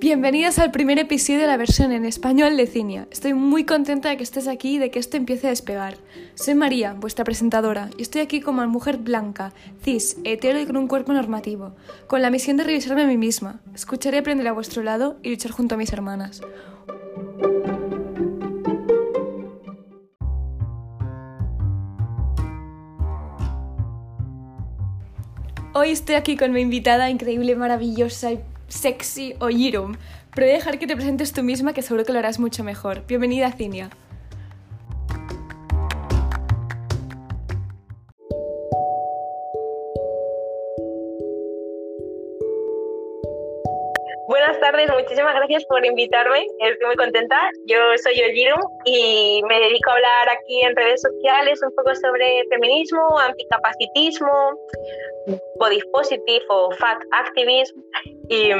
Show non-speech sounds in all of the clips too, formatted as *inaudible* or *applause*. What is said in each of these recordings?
Bienvenidos al primer episodio de la versión en español de Cinia. Estoy muy contenta de que estés aquí y de que esto empiece a despegar. Soy María, vuestra presentadora, y estoy aquí como mujer blanca, cis, hetero y con un cuerpo normativo, con la misión de revisarme a mí misma, escuchar y aprender a vuestro lado y luchar junto a mis hermanas. Hoy estoy aquí con mi invitada increíble, maravillosa y sexy Oyirum, pero voy a dejar que te presentes tú misma que seguro que lo harás mucho mejor. Bienvenida, Cinia. Muchísimas gracias por invitarme. Estoy muy contenta. Yo soy Oyirum y me dedico a hablar aquí en redes sociales un poco sobre feminismo, anticapacitismo, body positive o fat activism y,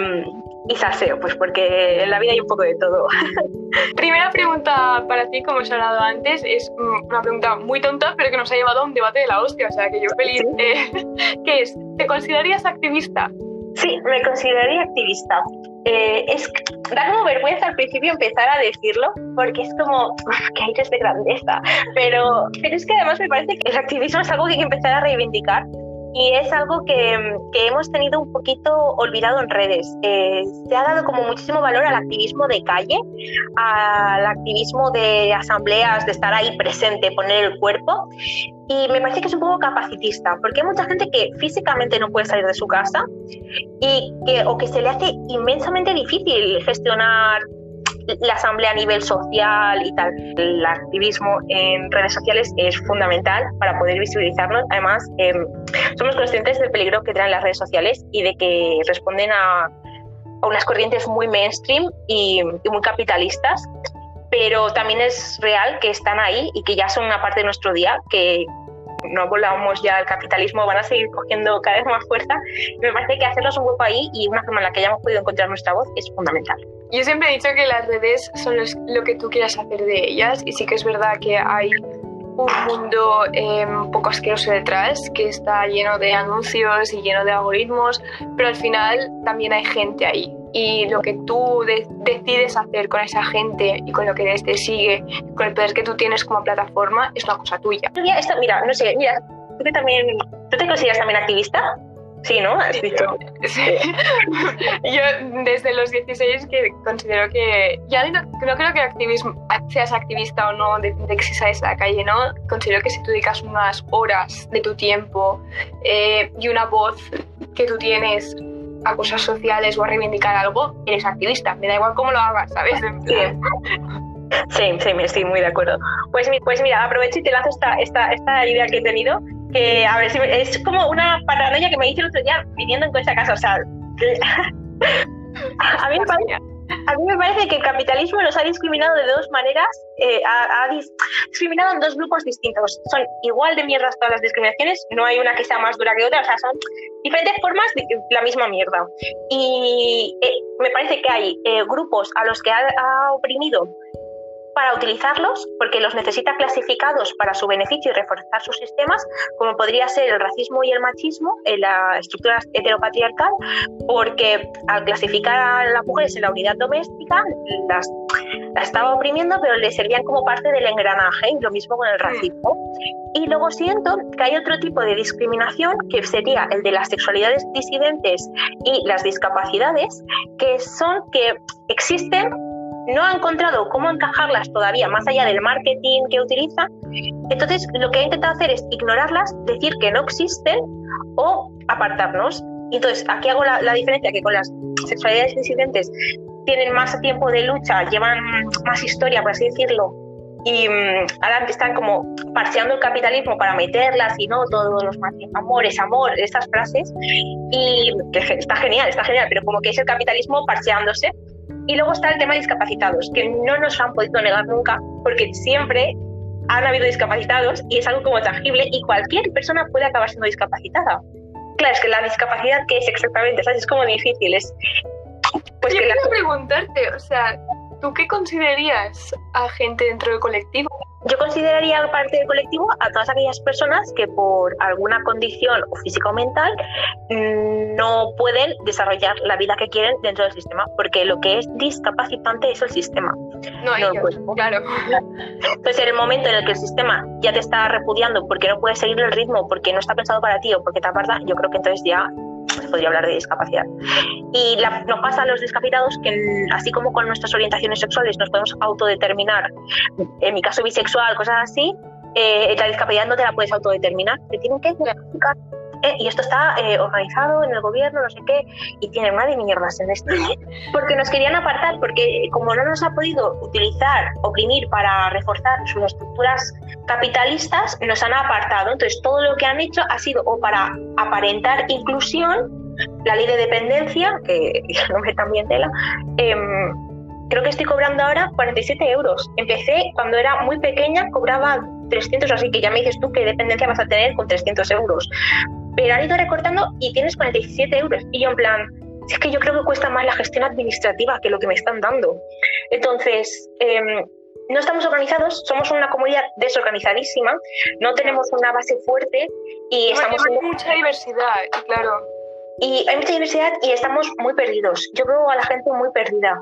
y saseo, pues porque en la vida hay un poco de todo. *laughs* Primera pregunta para ti, como os he hablado antes, es una pregunta muy tonta, pero que nos ha llevado a un debate de la hostia, o sea que yo feliz. Eh, *laughs* ¿Qué es? ¿Te considerarías activista? Sí, me consideraría activista. Eh, es, da como vergüenza al principio empezar a decirlo, porque es como, que aires de grandeza. Pero, pero es que además me parece que el activismo es algo que hay que empezar a reivindicar y es algo que, que, hemos tenido un poquito olvidado en redes. Eh, se ha dado como muchísimo valor al activismo de calle, al activismo de asambleas, de estar ahí presente, poner el cuerpo. Y me parece que es un poco capacitista, porque hay mucha gente que físicamente no puede salir de su casa y que, o que se le hace inmensamente difícil gestionar la asamblea a nivel social y tal. El activismo en redes sociales es fundamental para poder visibilizarnos. Además, eh, somos conscientes del peligro que traen las redes sociales y de que responden a, a unas corrientes muy mainstream y, y muy capitalistas pero también es real que están ahí y que ya son una parte de nuestro día, que, no volvamos ya al capitalismo, van a seguir cogiendo cada vez más fuerza. me parece que hacerlos un hueco ahí y una forma en la que hayamos podido encontrar nuestra voz es fundamental. Yo siempre he dicho que las redes son lo que tú quieras hacer de ellas y sí que es verdad que hay un mundo eh, un poco asqueroso detrás, que está lleno de anuncios y lleno de algoritmos, pero al final también hay gente ahí y lo que tú decides hacer con esa gente y con lo que te sigue, con el poder que tú tienes como plataforma, es una cosa tuya. Mira, no sé, mira, tú, también, ¿tú te consideras también activista? Sí, ¿no? Has dicho. *laughs* Sí. Yo desde los 16 que considero que ya no, creo que activismo, seas activista o no de, de, que si sales a la calle, ¿no? Considero que si tú dedicas unas horas de tu tiempo eh, y una voz que tú tienes a cosas sociales o a reivindicar algo, eres activista. Me da igual cómo lo hagas, ¿sabes? Sí, sí, estoy muy de acuerdo. Pues, pues mira, aprovecho y te lanzo esta, esta, esta idea que he tenido, que a ver, es como una paranoia que me hice el otro día viniendo en coche a casa. O sea, *laughs* a mí me parece a mí me parece que el capitalismo nos ha discriminado de dos maneras, eh, ha, discriminado en dos grupos distintos. Son igual de mierdas todas las discriminaciones, no hay una que sea más dura que otra, o sea, son diferentes formas de la misma mierda. Y eh, me parece que hay eh, grupos a los que ha oprimido para utilizarlos porque los necesita clasificados para su beneficio y reforzar sus sistemas, como podría ser el racismo y el machismo en la estructura heteropatriarcal, porque al clasificar a las mujeres en la unidad doméstica las, estaba oprimiendo, pero le servían como parte del engranaje, y lo mismo con el racismo. Y luego siento que hay otro tipo de discriminación que sería el de las sexualidades disidentes y las discapacidades, que son que existen no ha encontrado cómo encajarlas todavía más allá del marketing que utiliza. Entonces, lo que ha intentado hacer es ignorarlas, decir que no existen o apartarnos. Entonces, aquí hago la, diferencia que con las sexualidades disidentes tienen más tiempo de lucha, llevan más historia, por así decirlo, y mm, ahora están como parcheando el capitalismo para meterlas y no todos los amores, amor, estas frases, y está genial, está genial, pero como que es el capitalismo parcheándose y luego está el tema de discapacitados, que no nos han podido negar nunca, porque siempre han habido discapacitados y es algo como tangible y cualquier persona puede acabar siendo discapacitada. Claro, es que la discapacidad, ¿qué es exactamente? Es como difícil. Es, pues Yo quiero preguntarte, o sea, ¿tú qué considerarías a gente dentro del colectivo? yo consideraría parte del colectivo a todas aquellas personas que por alguna condición o física o mental mm, no pueden desarrollar la vida que quieren dentro del sistema, porque lo que es discapacitante es el sistema. No, ellos, claro. Entonces, en el momento en el que el sistema ya te está repudiando porque no puedes seguir el ritmo, porque no está pensado para ti o porque te aparta, yo creo que entonces ya se podría hablar de discapacidad. Y nos pasa a los discapacitados que, así como con nuestras orientaciones sexuales nos podemos autodeterminar, en mi caso bisexual, cosas así, eh, la discapacidad no te la puedes autodeterminar, te tienen que diagnosticar eh, y esto está eh, organizado en el gobierno, no sé qué, y tiene una de mierdas en esto. *laughs* Porque nos querían apartar, porque como no nos ha podido utilizar, oprimir para reforzar sus estructuras capitalistas, nos han apartado. Entonces, todo lo que han hecho ha sido o para aparentar inclusión, la ley de dependencia, que *laughs* no me también tela, em, creo que estoy cobrando ahora 47 euros. Empecé cuando era muy pequeña, cobraba 300, así que ya me dices tú qué dependencia vas a tener con 300 euros pero han ido recortando y tienes 47 euros. Y yo en plan, es que yo creo que cuesta más la gestión administrativa que lo que me están dando. Entonces, em, no estamos organizados, somos una comunidad desorganizadísima, no tenemos una base fuerte y estamos... Hay mucha diversidad, claro. Y hay mucha diversidad y estamos muy perdidos. Yo veo a la gente muy perdida.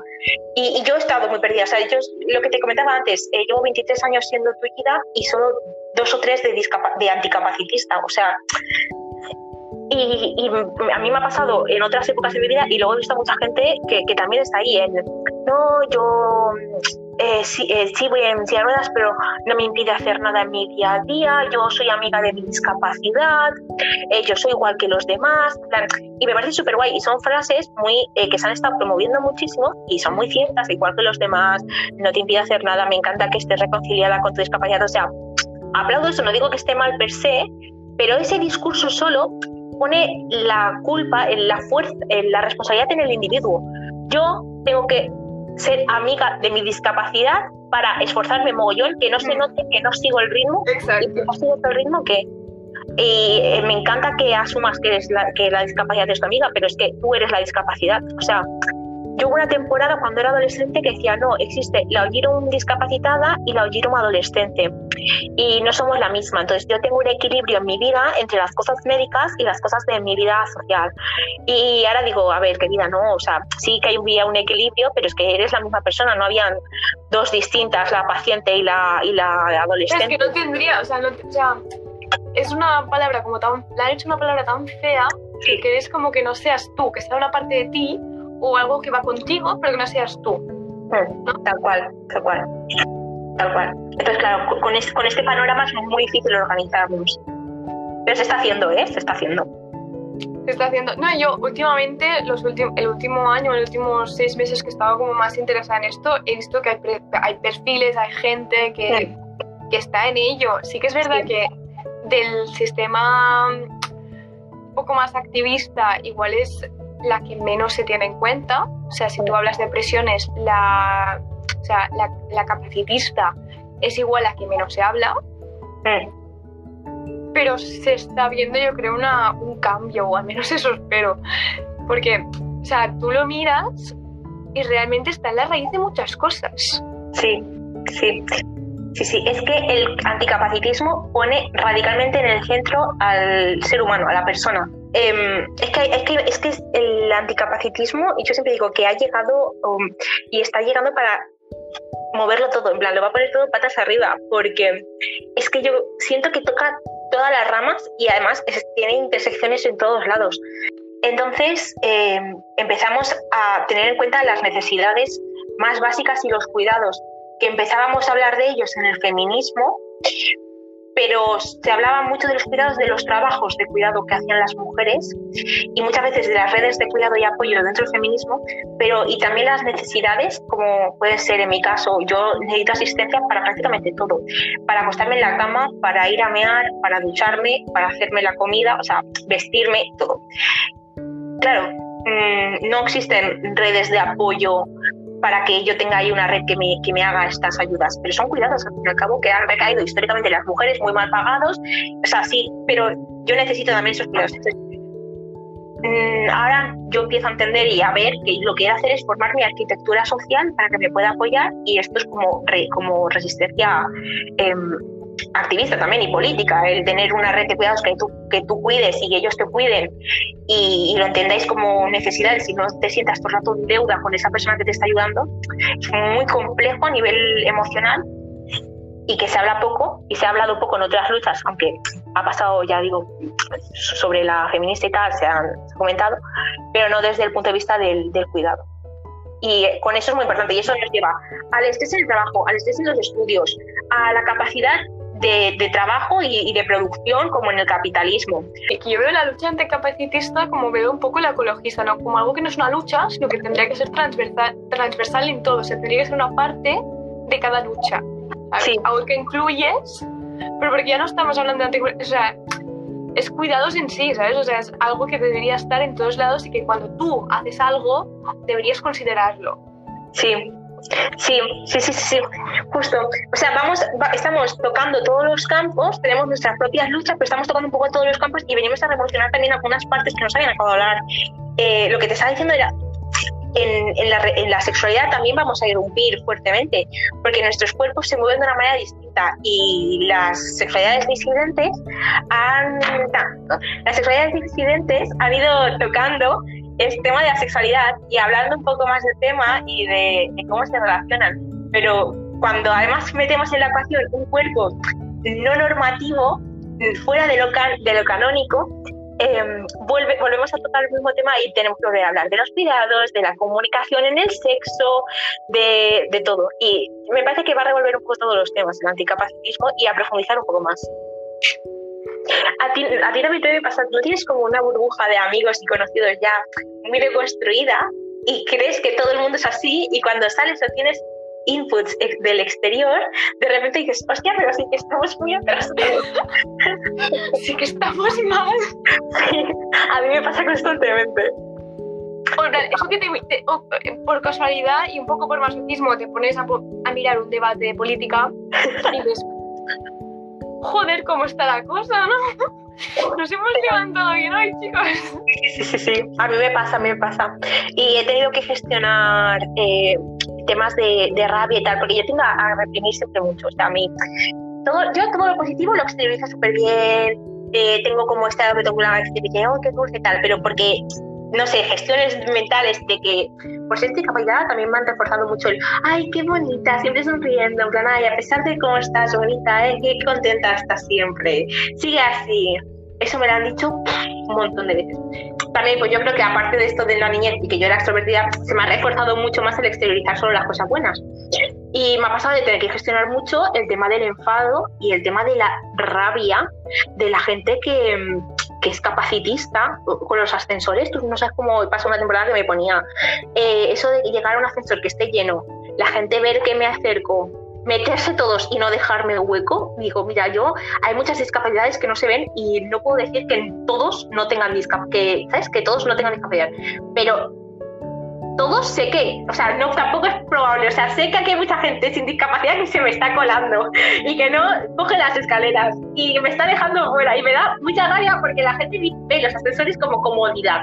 Y, yo he estado muy perdida. O sea, yo, lo que te comentaba antes, eh, llevo 23 años siendo tuída y solo dos o tres de, de anticapacitista. O sea, y, a mí me ha pasado en otras épocas de mi vida y luego he visto a mucha gente que, también está ahí en, no, yo eh, sí, eh, sí, voy en silla de ruedas, pero no me impide hacer nada en mi día a día, yo soy amiga de mi discapacidad, eh, yo soy igual que los demás, y me parece súper guay, y son frases muy que se han estado promoviendo muchísimo y son muy ciertas, igual que los demás, no te impide hacer nada, me encanta que estés reconciliada con tu discapacidad, o sea, aplaudo eso, no digo que esté mal per se, pero ese discurso solo pone la culpa, en la fuerza, en la responsabilidad en el individuo. Yo tengo que ser amiga de mi discapacidad para esforzarme mogollón, que no se mm. note que no sigo el ritmo. Exacto. Y no sigo el ritmo que... Y eh, me encanta que asumas que, eres la, que la discapacidad es tu amiga, pero es que tú eres la discapacidad. O sea, yo hubo una temporada cuando era adolescente que decía, no, existe la Oyirum discapacitada y la Oyirum adolescente. Y no somos la misma. Entonces yo tengo un equilibrio en mi vida entre las cosas médicas y las cosas de mi vida social. Y ahora digo, a ver, querida, no, o sea, sí que había un equilibrio, pero es que eres la misma persona, no habían dos distintas, la paciente y la, y la adolescente. Es que no tendría, o sea, no, o sea es una palabra como tan, la han hecho una palabra tan fea que es como que no seas tú, que sea una parte de ti o algo que va contigo, pero que no seas tú. Hmm, tal cual, tal cual. Tal cual. Entonces, claro, con este, con este panorama es muy difícil organizarnos. Pero se está haciendo, ¿eh? Se está haciendo. Se está haciendo. No, yo últimamente, los el último año, los últimos seis meses que estaba como más interesada en esto, he visto que hay, hay perfiles, hay gente que, que, está en ello. Sí que es verdad que del sistema un poco más activista, igual es la que menos se tiene en cuenta. O sea, si tú hablas de presiones, la, o sea, la, capacitista es igual a que menos se habla. Pero se está viendo, yo creo, una, un cambio, o al menos eso espero. Porque, o sea, tú lo miras y realmente está en la raíz de muchas cosas. Sí, sí. Sí, sí, es que el anticapacitismo pone radicalmente en el centro al ser humano, a la persona. Em, es, que, es, que, es que el anticapacitismo, y yo siempre digo que ha llegado um, y está llegando para moverlo todo, en plan, lo va a poner todo patas arriba, porque es que yo siento que toca todas las ramas y además tiene intersecciones en todos lados. Entonces em, empezamos a tener en cuenta las necesidades más básicas y los cuidados que empezábamos a hablar de ellos en el feminismo, pero se hablaba mucho de los cuidados de los trabajos de cuidado que hacían las mujeres y muchas veces de las redes de cuidado y apoyo dentro del feminismo, pero y también las necesidades, como puede ser en mi caso, yo necesito asistencia para prácticamente todo, para acostarme en la cama, para ir a mear, para ducharme, para hacerme la comida, o sea, vestirme, todo. Claro, mm, no existen redes de apoyo para que yo tenga ahí una red que me, que me haga estas ayudas. Pero son cuidados, al fin y al cabo, que han recaído históricamente las mujeres muy mal pagados. O sea, sí, pero yo necesito también esos cuidados. mm, ahora yo empiezo a entender y a ver que lo que quiero hacer es formar mi arquitectura social para que me pueda apoyar y esto es como, como resistencia em, activista también y política, el tener una red de cuidados que tú, que tú cuides y ellos te cuiden y, lo entendáis como necesidad, si no te sientas todo el rato en deuda con esa persona que te está ayudando, es muy complejo a nivel emocional y que se habla poco y se ha hablado poco en otras luchas, aunque ha pasado, ya digo, sobre la feminista y tal, se ha, comentado, pero no desde el punto de vista del, del cuidado. Y con eso es muy importante y eso nos lleva al estrés en el trabajo, al estrés en los estudios, a la capacidad de, trabajo y, de producción como en el capitalismo. Yo veo la lucha anticapacitista como veo un poco la ecologista, ¿no? como algo que no es una lucha, sino que tendría que ser transversal, transversal en todo, o sea, tendría que ser una parte de cada lucha. Sí. Algo que incluyes, pero porque ya no estamos hablando de anticapacitista, o sea, es cuidados en sí, ¿sabes? O sea, es algo que debería estar en todos lados y que cuando tú haces algo, deberías considerarlo. Sí, Sí, sí, sí, sí, justo. O sea, vamos, estamos tocando todos los campos, tenemos nuestras propias luchas, pero estamos tocando un poco todos los campos y venimos a revolucionar también algunas partes que nos habían acabado de hablar. Eh, lo que te estaba diciendo era, en, la, en, la, sexualidad también vamos a irrumpir fuertemente, porque nuestros cuerpos se mueven de una manera distinta y las sexualidades disidentes han, las sexualidades disidentes han ido tocando el tema de la sexualidad y hablando un poco más del tema y de, cómo se relacionan. Pero cuando además metemos en la ecuación un cuerpo no normativo, fuera de lo, de lo canónico, em, vuelve, volvemos a tocar el mismo tema y tenemos que volver a hablar de los cuidados, de la comunicación en el sexo, de, de, todo. Y me parece que va a revolver un poco todos los temas, el anticapacitismo, y a profundizar un poco más. A ti, a ti también te pasa, ¿no tienes como una burbuja de amigos y conocidos ya muy reconstruida y crees que todo el mundo es así y cuando sales o tienes inputs del exterior, de repente dices, hostia, pero sí que estamos muy atrás. *laughs* sí que estamos mal. a mí me pasa constantemente. Eso que te, por casualidad y un poco por masoquismo te pones a, a mirar un debate de política y dices, joder, cómo está la cosa, ¿no? Nos hemos levantado bien hoy, chicos. Sí, sí, sí, a mí me pasa, a mí me pasa. Y he tenido que gestionar eh, temas de, rabia y tal, porque yo tengo a, reprimir siempre mucho. O sea, a mí, todo, yo todo lo positivo lo exteriorizo súper bien, eh, tengo como estado reticular que dice, oh, qué dulce tal, pero porque no sé, gestiones mentales de que por ser discapacitada también me han reforzado mucho el, ay, qué bonita, siempre sonriendo, en plan, ay, a pesar de cómo estás bonita, ¿eh? qué contenta estás siempre, sigue así. Eso me lo han dicho un montón de veces. También, pues yo creo que aparte de esto de la niñez y que yo era extrovertida, se me ha reforzado mucho más el exteriorizar solo las cosas buenas. Y me ha pasado de tener que gestionar mucho el tema del enfado y el tema de la rabia de la gente que, que es capacitista con los ascensores. Tú no sabes cómo pasó una temporada que me ponía eh, eso de llegar a un ascensor que esté lleno, la gente ver que me acerco, meterse todos y no dejarme hueco. Digo, mira, yo hay muchas discapacidades que no se ven y no puedo decir que todos no tengan discapacidad, que, ¿sabes? Que todos no tengan discapacidad. Pero todos sé que, o sea, no, tampoco es probable, o sea, sé que aquí hay mucha gente sin discapacidad que se me está colando y que no coge las escaleras y me está dejando fuera y me da mucha rabia porque la gente ve los ascensores como comodidad.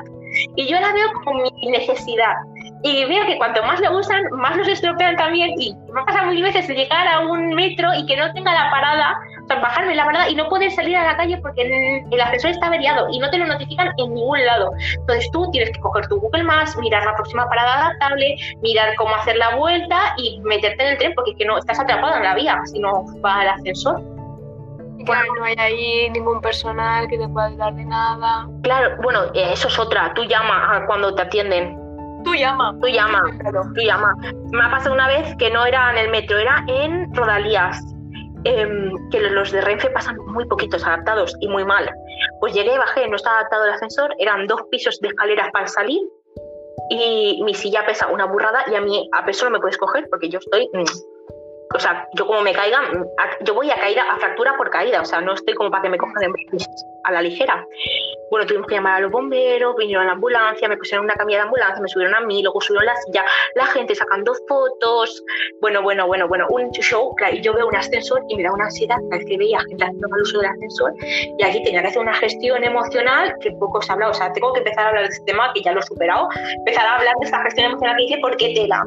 Y yo la veo como mi necesidad. Y veo que cuanto más lo usan, más los estropean también y me ha pasado muchas veces llegar a un metro y que no tenga la parada bajarme la verdad y no poder salir a la calle porque el, ascensor está averiado y no te lo notifican en ningún lado. Entonces tú tienes que coger tu Google Maps, mirar la próxima parada adaptable, mirar cómo hacer la vuelta y meterte en el tren porque es que no estás atrapado en la vía si no va al ascensor. Claro, no hay ahí ningún personal que te pueda ayudar de nada. Claro, bueno, eh, eso es otra. Tú llama cuando te atienden. Tú llama. Tú llama. *laughs* Tú llama. Me ha pasado una vez que no era en el metro, era en Rodalías Em, que los de Renfe pasan muy poquitos adaptados y muy mal. Pues llegué, bajé, no estaba adaptado el ascensor, eran dos pisos de escaleras para salir y mi silla pesa una burrada y a mí a peso no me puedes coger porque yo estoy mm, o sea, yo como me caiga, yo voy a caída, a fractura por caída, o sea, no estoy como para que me cojan a la ligera. Bueno, tuvimos que llamar a los bomberos, vinieron a la ambulancia, me pusieron una camilla de ambulancia, me subieron a mí, luego subieron la silla, la gente sacando fotos, bueno, bueno, bueno, bueno, un show, y yo veo un ascensor y me da una ansiedad cada vez que veía gente haciendo mal uso del ascensor, y aquí tenía que hacer una gestión emocional que poco se ha hablado, o sea, tengo que empezar a hablar de este tema que ya lo he superado, empezar a hablar de esta gestión emocional que hice porque tela.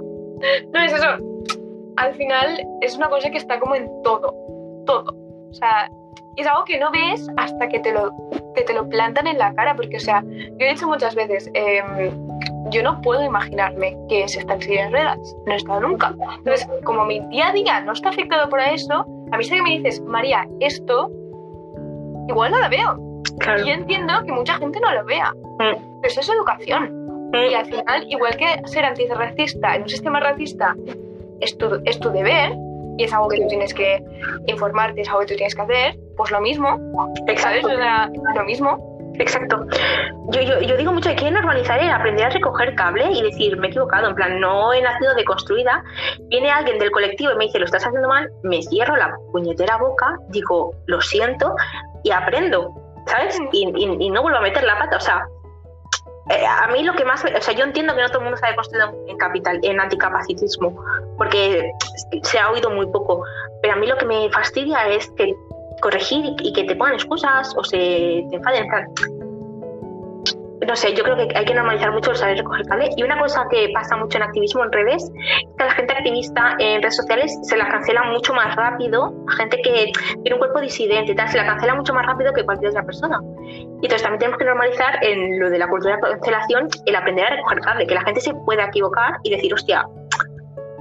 No es eso, al final es una cosa que está como en todo, todo, o sea, es algo que no ves hasta que te lo, que te lo plantan en la cara, porque, o sea, yo he dicho muchas veces, em, yo no puedo imaginarme que es estar en silla de ruedas, no he estado nunca. Entonces, como mi día a día no está afectado por eso, a mí sé que me dices, María, esto, igual no lo veo. Y yo entiendo que mucha gente no lo vea, mm. pero eso es educación. Mm. Y al final, igual que ser antirracista en un sistema racista es tu, es tu deber, y es algo que tú tienes que informarte, es algo que tú tienes que hacer, pues lo mismo. Exacto. ¿Sabes? lo mismo. Exacto. Yo, yo, yo, digo mucho hay que normalizar el aprender a recoger cable y decir, me he equivocado, en plan, no he nacido deconstruida. Viene alguien del colectivo y me dice, lo estás haciendo mal, me cierro la puñetera boca, digo, lo siento y aprendo, ¿sabes? Mm. Y, y, y no vuelvo a meter la pata. O sea, eh, a mí lo que más, o sea, yo entiendo que no todo el mundo está deconstruido en capital, en anticapacitismo, porque se ha oído muy poco, pero a mí lo que me fastidia es que corregir y que te pongan excusas o se te enfaden no sé, yo creo que hay que normalizar mucho el saber recoger cable. Y una cosa que pasa mucho en activismo en redes es que la gente activista en redes sociales se la cancela mucho más rápido. La gente que tiene un cuerpo disidente y tal, se la cancela mucho más rápido que cualquier otra persona. Y entonces también tenemos que normalizar en lo de la cultura de cancelación el aprender a recoger cable, que la gente se pueda equivocar y decir, hostia,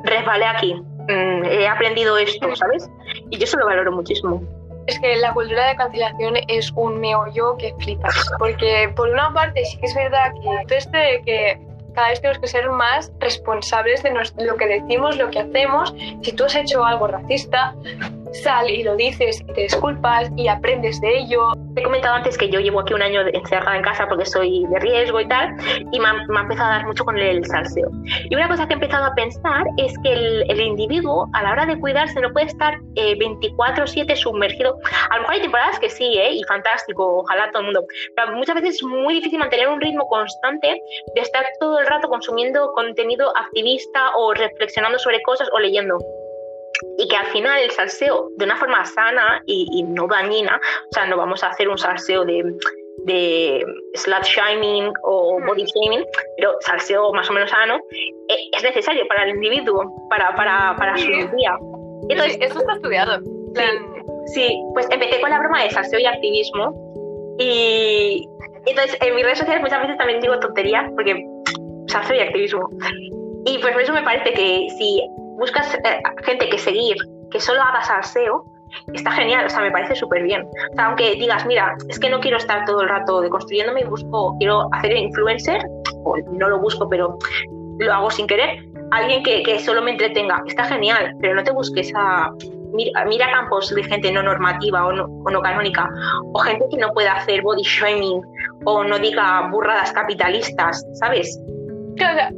resbalé aquí, mm, he aprendido esto, ¿sabes? Y yo eso lo valoro muchísimo. Es que la cultura de cancelación es un meollo que flipas. Porque por una parte sí que es verdad que todo esto de que cada vez tenemos que ser más responsables de lo que decimos, lo que hacemos. Si tú has hecho algo racista, sal y lo dices y te disculpas y aprendes de ello. He comentado antes que yo llevo aquí un año encerrada en casa porque soy de riesgo y tal, y me ha, empezado a dar mucho con el salseo. Y una cosa que he empezado a pensar es que el, individuo, a la hora de cuidarse, no puede estar 24-7 eh, sumergido. A lo mejor hay temporadas que sí, ¿eh? y fantástico, ojalá todo el mundo. Pero muchas veces es muy difícil mantener un ritmo constante de estar todo el rato consumiendo contenido activista o reflexionando sobre cosas o leyendo y que al final el salseo de una forma sana y, no dañina, o sea, no vamos a hacer un salseo de, de slut shaming o body shaming, pero salseo más o menos sano, eh, es necesario para el individuo, para, para, para su día. Entonces, eso está estudiado. Sí, pues empecé con la broma de salseo y activismo y entonces en mis redes sociales muchas veces también digo tonterías porque salseo y activismo. Y pues por eso me parece que si buscas eh, gente que seguir, que solo haga salseo, está genial, o sea, me parece súper bien. O sea, aunque digas, mira, es que no quiero estar todo el rato deconstruyéndome y busco, quiero hacer influencer, o no lo busco, pero lo hago sin querer, alguien que, que solo me entretenga, está genial, pero no te busques a... Mira, campos de gente no normativa o no, o no canónica, o gente que no pueda hacer body shaming o no diga burradas capitalistas, ¿sabes?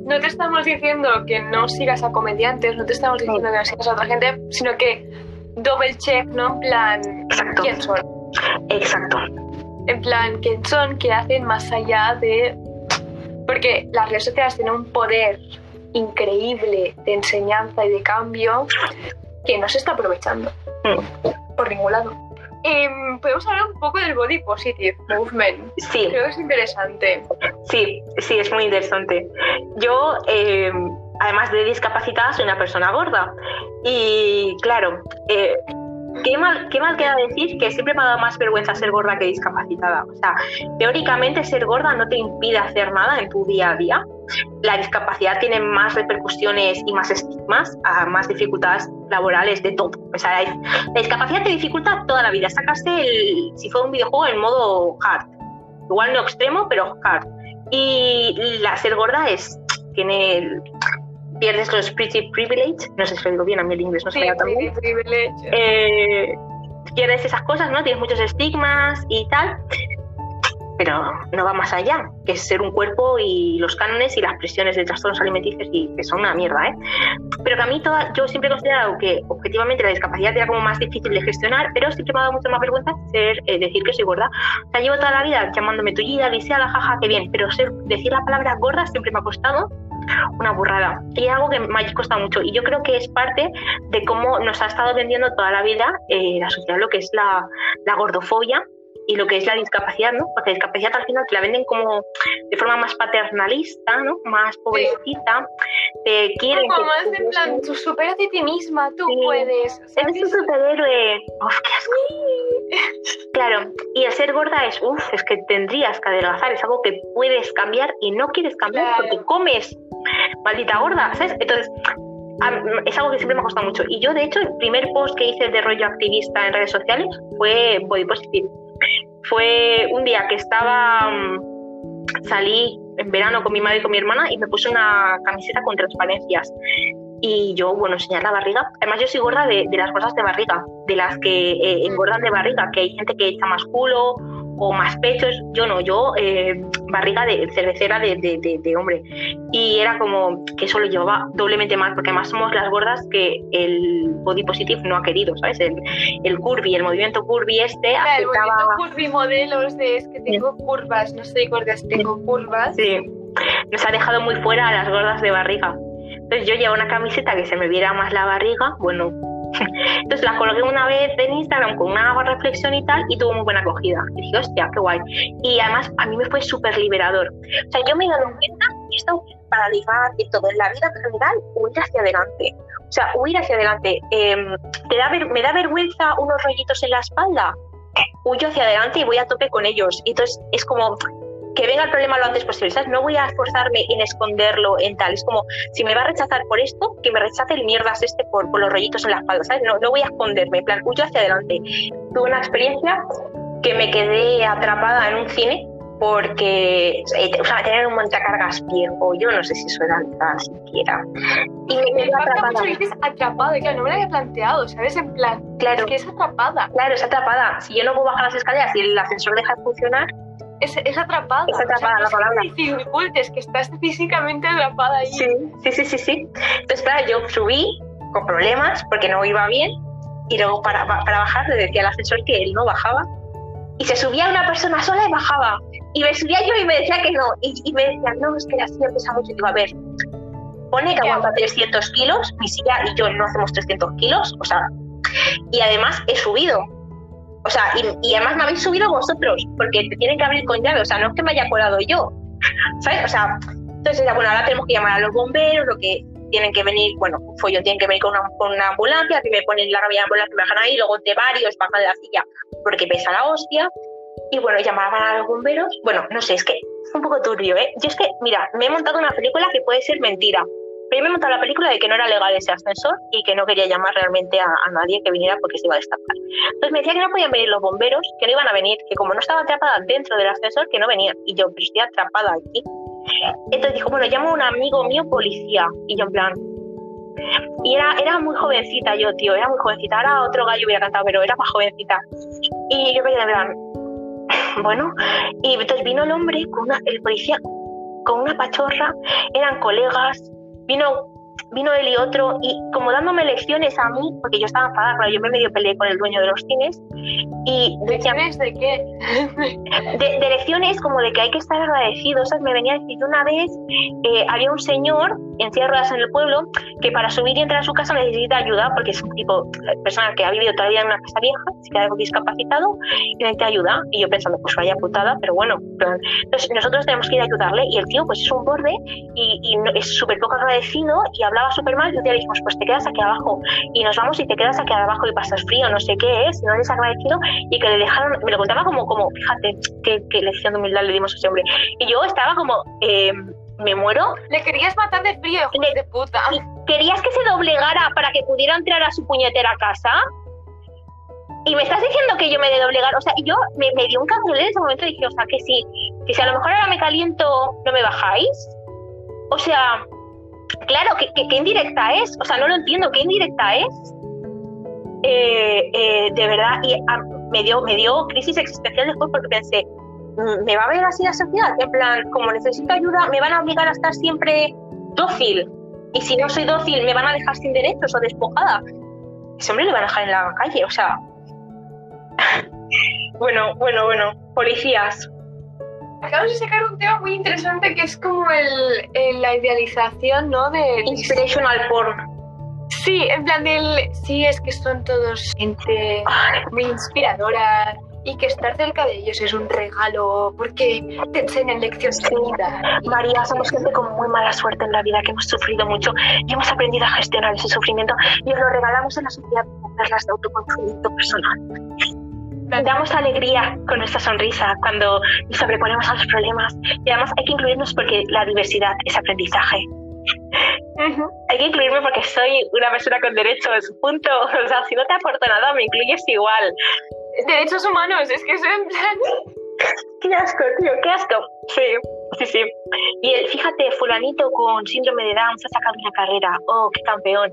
No te estamos diciendo que no sigas a comediantes, no te estamos diciendo que no sigas a otra gente, sino que double check, ¿no? En plan, ¿quién son? Exacto. En plan, ¿quién son? ¿Qué hacen más allá de...? Porque las redes sociales tienen un poder increíble de enseñanza y de cambio que no se está aprovechando mm. por ningún lado. Em, podemos hablar un poco del body positive movement. Sí. Creo que es interesante. Sí, sí, es muy interesante. Yo, em, además de discapacitada, soy una persona gorda. Y claro, eh, ¿Qué mal, ¿Qué mal queda decir que siempre me ha dado más vergüenza ser gorda que discapacitada? O sea, teóricamente ser gorda no te impide hacer nada en tu día a día. La discapacidad tiene más repercusiones y más estigmas, más dificultades laborales, de todo. O sea, la, discapacidad te dificulta toda la vida. Sacaste, el, si fue un videojuego, en modo hard. Igual no extremo, pero hard. Y la ser gorda es, tiene pierdes los pretty privilege, no sé si lo digo bien, a mí el inglés no se me da tan bien. Eh, pierdes esas cosas, ¿no? Tienes muchos estigmas y tal. Pero no va más allá, que es ser un cuerpo y los cánones y las presiones de trastornos alimenticios y que son una mierda, ¿eh? Pero que a mí toda, yo siempre he considerado que objetivamente la discapacidad era como más difícil de gestionar, pero siempre me ha dado mucho más vergüenza ser, eh, decir que soy gorda. O sea, llevo toda la vida llamándome tullida, lisiada, jaja, qué bien, pero ser, decir la palabra gorda siempre me ha costado una burrada. Y es algo que me ha costado mucho. Y yo creo que es parte de cómo nos ha estado vendiendo toda la vida eh, la sociedad lo que es la, la gordofobia y lo que es la discapacidad, ¿no? Porque la discapacidad al final te la venden como de forma más paternalista, ¿no? Más pobrecita. Te quieren. Como más en plan, tú superas de ti misma, tú puedes. Eres un superhéroe. Uf, qué asco. claro, y el ser gorda es, uff, es que tendrías que adelgazar, es algo que puedes cambiar y no quieres cambiar porque comes. Maldita gorda, ¿sabes? Entonces, es algo que siempre me ha costado mucho. Y yo, de hecho, el primer post que hice de rollo activista en redes sociales fue body positive fue un día que estaba, mm, salí en verano con mi madre y con mi hermana y me puse una camiseta con transparencias. Y yo, bueno, enseñar la barriga. Además, yo soy gorda de, las cosas de barriga, de las que eh, engordan de barriga, que hay gente que echa más culo o más pechos. Yo no, yo eh, barriga de cervecera de, de, hombre. Y era como que eso lo llevaba doblemente mal, porque además somos las gordas que el body positive no ha querido, ¿sabes? El, el curvy, el movimiento curvy este. el movimiento curvy modelos de es que tengo curvas, no soy gordas, tengo curvas. Sí, nos ha dejado muy fuera a las gordas de barriga. Entonces yo llevo una camiseta que se me viera más la barriga, bueno, entonces la coloqué una vez en Instagram con una reflexión y tal y tuvo muy buena acogida. Y dije, hostia, qué guay. Y además a mí me fue súper liberador. O sea, yo me he dado cuenta, y esto para ligar y todo en la vida en general, huir hacia adelante. O sea, huir hacia adelante. Em, ¿te da ¿Me da vergüenza unos rollitos en la espalda? Huyo hacia adelante y voy a tope con ellos. Y entonces es como, que venga el problema lo antes posible, ¿sabes? No voy a esforzarme en esconderlo en tal. Es como, si me va a rechazar por esto, que me rechace el mierdas este por, por los rollitos en la espalda, ¿sabes? No, no voy a esconderme, en plan, huyo hacia adelante. Tuve una experiencia que me quedé atrapada en un cine porque eh, o sea, tener un montacargas viejo, yo no sé si eso era nada siquiera. Y me quedé atrapada. Mucho dices atrapada, claro, no me lo había planteado, ¿sabes? En plan, claro, es que es atrapada. Claro, es atrapada. Si yo no puedo bajar las escaleras y el ascensor deja de funcionar, es, es atrapada. Es atrapada la palabra. dificultes, que estás físicamente atrapada ahí. Sí, sí, sí, sí, sí. Entonces, claro, yo subí con problemas porque no iba bien y luego para, para bajar le decía al ascensor que él no bajaba y se subía una persona sola y bajaba. Y me subía yo y me decía que no. Y, me decía, no, es que así pesa mucho. Y digo, a ver, pone que aguanta 300 kilos, mi silla y yo no hacemos 300 kilos, o sea, y además he subido. O sea, y, además me habéis subido vosotros, porque te tienen que abrir con llave, o sea, no es que me haya colado yo, *laughs* ¿sabes? O sea, entonces, bueno, ahora tenemos que llamar a los bomberos, lo que tienen que venir, bueno, yo tienen que venir con una, con una ambulancia, que me ponen la rabia ambulancia, me bajan ahí, luego de varios bajan de la silla porque pesa la hostia, y bueno, llamaban a los bomberos, bueno, no sé, es que es un poco turbio, ¿eh? Yo es que, mira, me he montado una película que puede ser mentira, he montado la película de que no era legal ese ascensor y que no quería llamar realmente a, nadie que viniera porque se iba a destapar. Entonces me decía que no podían venir los bomberos, que no iban a venir, que como no estaba atrapada dentro del ascensor, que no venían. Y yo, pero estoy atrapada aquí. Entonces dijo, bueno, llamo a un amigo mío policía. Y yo en plan... Y era, era muy jovencita yo, tío, era muy jovencita. Ahora otro gallo hubiera cantado, pero era más jovencita. Y yo me quedé en plan, *laughs* bueno, y entonces vino el hombre, con una, el policía, con una pachorra, eran colegas, vino vino él y otro, y como dándome lecciones a mí, porque yo estaba enfadada, claro, yo me medio peleé con el dueño de los cines, y ¿Lecciones de qué? de, lecciones como de que hay que estar agradecidos, me venía a decir una vez, eh, había un señor en ruedas en el pueblo que para subir y entrar a su casa necesita ayuda, porque es un tipo de persona que ha vivido todavía en una casa vieja, se queda discapacitado, y necesita ayuda, y yo pensando, pues vaya putada, pero bueno, entonces nosotros tenemos que ir a ayudarle, y el tío pues es un borde, y, y es súper poco agradecido, y hablaba súper mal y un día le dijimos, pues te quedas aquí abajo y nos vamos y te quedas aquí abajo y pasas frío, no sé qué es, no eres agradecido y que le dejaron, me lo contaba como, como fíjate, qué, qué lección de humildad le dimos a ese hombre. Y yo estaba como, eh, me muero. Le querías matar de frío, de puta. ¿Y querías que se doblegara para que pudiera entrar a su puñetera casa? Y me estás diciendo que yo me de doblegar. O sea, yo me, me dio un candelé en ese momento y dije, o sea, que sí, que si a lo mejor ahora me caliento, no me bajáis. O sea, Claro, ¿qué, qué, indirecta es? O sea, no lo entiendo, ¿qué indirecta es? Eh, eh, de verdad, y ah, me, dio, me dio crisis existencial después porque pensé, me va a ver así la sociedad. En plan, como necesito ayuda, me van a obligar a estar siempre dócil. Y si no soy dócil, me van a dejar sin derechos o despojada. Ese hombre le van a dejar en la calle, o sea. *laughs* bueno, bueno, bueno. Policías. Acabamos de sacar un tema muy interesante que es como el, la idealización, ¿no? De Inspirational porn. Sí, en plan del. Sí, es que son todos gente muy inspiradora y que estar cerca de ellos es un regalo porque te enseñan lecciones de vida. María, somos gente con muy mala suerte en la vida, que hemos sufrido mucho y hemos aprendido a gestionar ese sufrimiento y os lo regalamos en la sociedad como perlas de autoconocimiento personal. Damos alegría con nuestra sonrisa cuando nos sobreponemos a los problemas y además hay que incluirnos porque la diversidad es aprendizaje. Hay que incluirme porque soy una persona con derechos, punto. *laughs* O sea, si no te aporto nada, me incluyes igual. Derechos humanos, es que eso en plan... *laughs* Qué asco, tío, qué asco. Sí, sí, sí. Y el, fíjate, fulanito con síndrome de Down se ha sacado una carrera. Oh, qué campeón.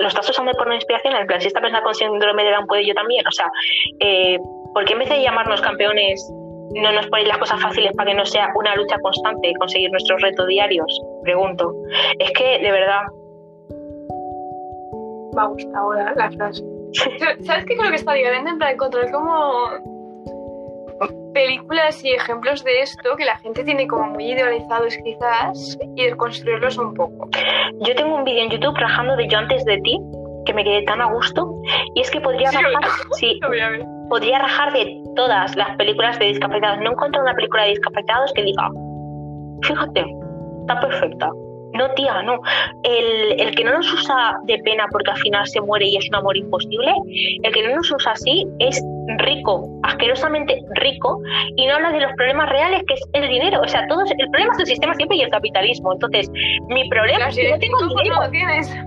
Lo estás usando por una inspiración, en plan, si esta persona con síndrome de Down puede yo también. O sea, eh, ¿por qué en vez de llamarnos campeones no nos ponéis las cosas fáciles para que no sea una lucha constante conseguir nuestros retos diarios? Pregunto. Es que, de verdad. Gustado ahora la frase. *laughs* ¿Sabes qué creo que estaría bien? Para encontrar como películas y ejemplos de esto que la gente tiene como muy idealizados quizás y construirlos un poco. Yo tengo un vídeo en YouTube rajando de Yo antes de ti que me quedé tan a gusto y es que podría rajar, sí, podría rajar de todas las películas de discapacitados. No encuentro una película de discapacitados que diga, fíjate, está perfecta. No, tía, no. El, el, que no nos usa de pena porque al final se muere y es un amor imposible, el que no nos usa así es rico, asquerosamente rico, y no habla de los problemas reales que es el dinero. O sea, todos, el problema es el sistema siempre y el capitalismo. Entonces, mi problema es que no tengo dinero.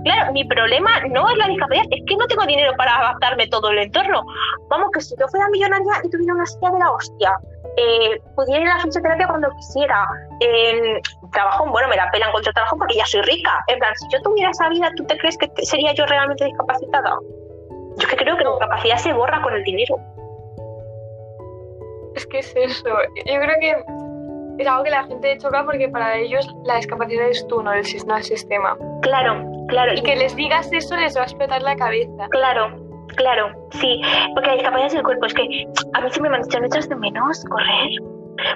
Claro, mi problema no es la discapacidad, es que no tengo dinero para adaptarme todo el entorno. Vamos, que si yo fuera millonaria y tuviera una silla de la hostia, eh, pudiera ir a la fisioterapia cuando quisiera. Eh, trabajo, bueno, me la pelan contra trabajo porque ya soy rica. En plan, si yo tuviera esa vida, ¿tú te crees que sería yo realmente discapacitada? Yo que creo que la capacidad se borra con el dinero. Es que es eso. Yo creo que es algo que la gente choca porque para ellos la discapacidad es tú, no el, sistema. Claro, claro. Y que les digas eso les va a explotar la cabeza. Claro, claro, sí. Porque la discapacidad es el cuerpo. Es que a mí siempre me han dicho, ¿no echas de menos correr?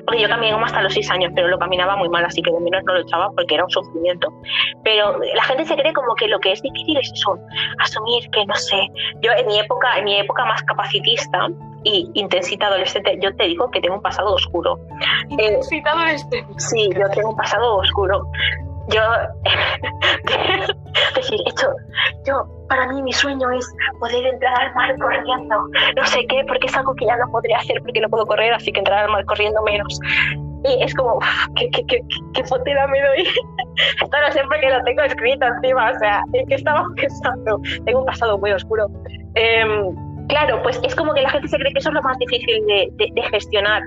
Porque yo caminé como hasta los seis años, pero lo caminaba muy mal, así que de menos no lo echaba porque era un sufrimiento. Pero la gente se cree como que lo que es difícil es eso, asumir que no sé. Yo en mi época, en mi época más capacitista y intensita adolescente, yo te digo que tengo un pasado oscuro. Intensita adolescente. Sí, yo tengo un pasado oscuro yo *laughs* decir, esto, yo, para mí mi sueño es poder entrar al mar corriendo, no sé qué, porque es algo que ya no podría hacer porque no puedo correr, así que entrar al mar corriendo menos. Y es como, qué, qué, qué, qué potera me doy. *laughs* Esto no sé porque lo tengo escrito encima, o sea, ¿en qué estaba *laughs* pensando? Tengo un pasado muy oscuro. Em, claro, pues es como que la gente se cree que eso es lo más difícil de, de gestionar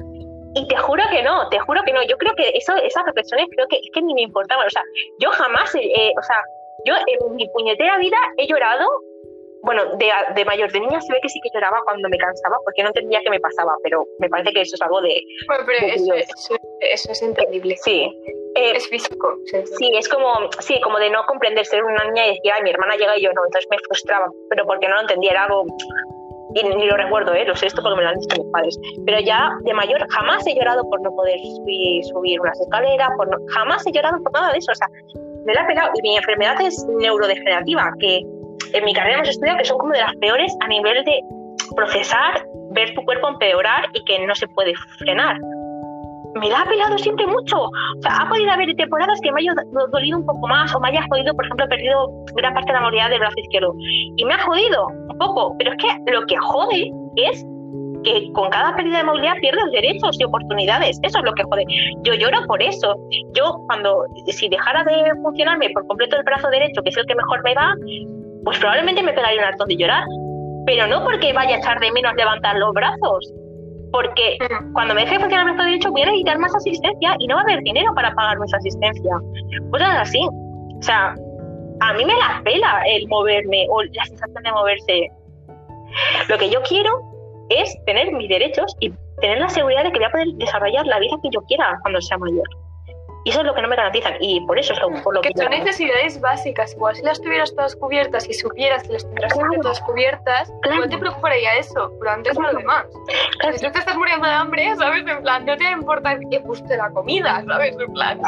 y te juro que no, te juro que no. Yo creo que eso, esas reflexiones creo que, es que ni me importaban. O sea, yo jamás, eh, o sea, yo en mi puñetera vida he llorado. Bueno, de, de, mayor, de niña se ve que sí que lloraba cuando me cansaba, porque no entendía qué me pasaba, pero me parece que eso es algo de... Bueno, pero eso, eso, es entendible. Sí. Eh, es físico. Sí, es como, sí, como de no comprender ser una niña y decir, ay, mi hermana llega y yo no, entonces me frustraba, pero porque no lo entendía, era algo y ni lo recuerdo, ¿eh? lo sé esto porque me lo han dicho mis padres, pero ya de mayor jamás he llorado por no poder subir, subir unas escaleras, por no, jamás he llorado por nada de eso, o sea, me la he pegado. Y mi enfermedad es neurodegenerativa, que en mi carrera hemos estudiado que son como de las peores a nivel de procesar, ver tu cuerpo empeorar y que no se puede frenar me la ha pelado siempre mucho. O sea, ha podido haber temporadas que me haya dolido un poco más o me haya jodido, por ejemplo, he perdido gran parte de la movilidad del brazo izquierdo. Y me ha jodido un poco, pero es que lo que jode es que con cada pérdida de movilidad pierdes derechos y oportunidades. Eso es lo que jode. Yo lloro por eso. Yo cuando, si dejara de funcionarme por completo el brazo derecho, que es el que mejor me va, pues probablemente me pegaría un hartón de llorar. Pero no porque vaya a echar de menos levantar los brazos, porque cuando me deje de funcionar el brazo derecho voy a necesitar más asistencia y no va a haber dinero para pagarme esa asistencia. Cosas así. O sea, a mí me la pela el moverme o la sensación de moverse. Lo que yo quiero es tener mis derechos y tener la seguridad de que voy a poder desarrollar la vida que yo quiera cuando sea mayor. Y eso es lo que no me garantizan. Y por eso es lo, por lo que, son necesidades básicas. Igual si las tuvieras todas cubiertas y supieras que las tendrás todas cubiertas, no te preocuparía eso. Pero antes no lo demás. Si tú te estás muriendo de hambre, ¿sabes? En plan, no te importa que guste la comida, ¿sabes? En plan.